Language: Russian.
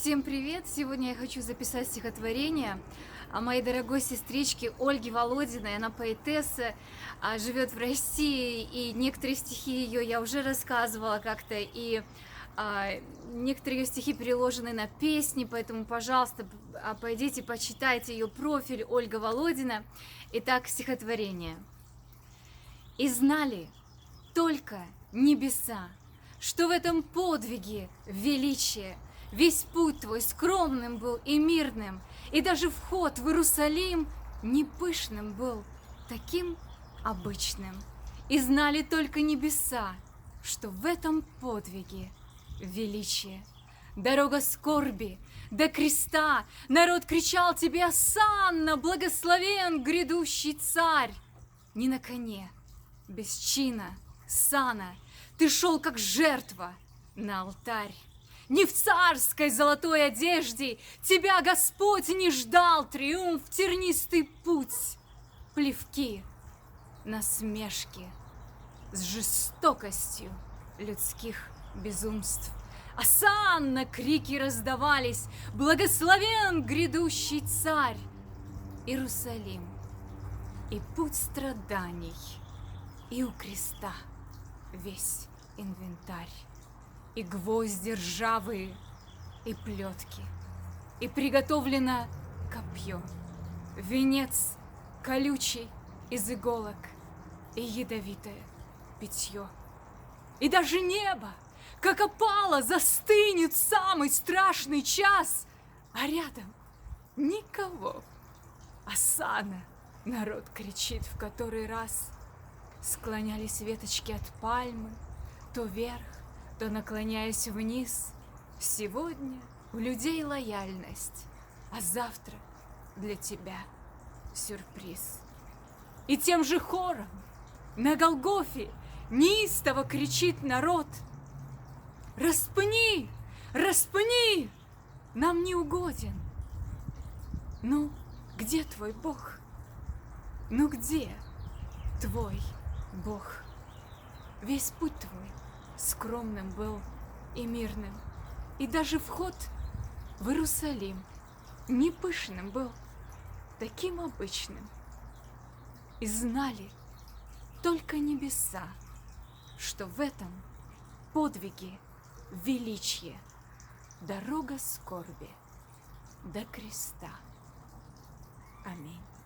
Всем привет! Сегодня я хочу записать стихотворение о моей дорогой сестричке Ольге Володиной. Она поэтесса, а, живет в России, и некоторые стихи ее я уже рассказывала как-то, и а, некоторые ее стихи переложены на песни, поэтому, пожалуйста, а, пойдите, почитайте ее профиль Ольга Володина. Итак, стихотворение. «И знали только небеса, что в этом подвиге величие – Весь путь твой скромным был и мирным, И даже вход в Иерусалим не пышным был, таким обычным. И знали только небеса, что в этом подвиге величие. Дорога скорби до креста, народ кричал тебе «Осанна, благословен грядущий царь!» Не на коне, без чина, сана, ты шел как жертва на алтарь не в царской золотой одежде. Тебя Господь не ждал. Триумф, тернистый путь, Плевки, насмешки с жестокостью людских безумств. Осанна крики раздавались, благословен грядущий царь, Иерусалим и путь страданий, и у креста весь инвентарь и гвозди ржавые, и плетки, и приготовлено копье, венец колючий из иголок и ядовитое питье. И даже небо, как опало, застынет самый страшный час, а рядом никого. Асана, народ кричит в который раз. Склонялись веточки от пальмы, то вверх, то наклоняясь вниз. Сегодня у людей лояльность, а завтра для тебя сюрприз. И тем же хором на Голгофе неистово кричит народ «Распни! Распни! Нам не угоден!» Ну, где твой Бог? Ну где твой Бог? Весь путь твой скромным был и мирным. И даже вход в Иерусалим не пышным был, таким обычным. И знали только небеса, что в этом подвиге величие, дорога скорби до креста. Аминь.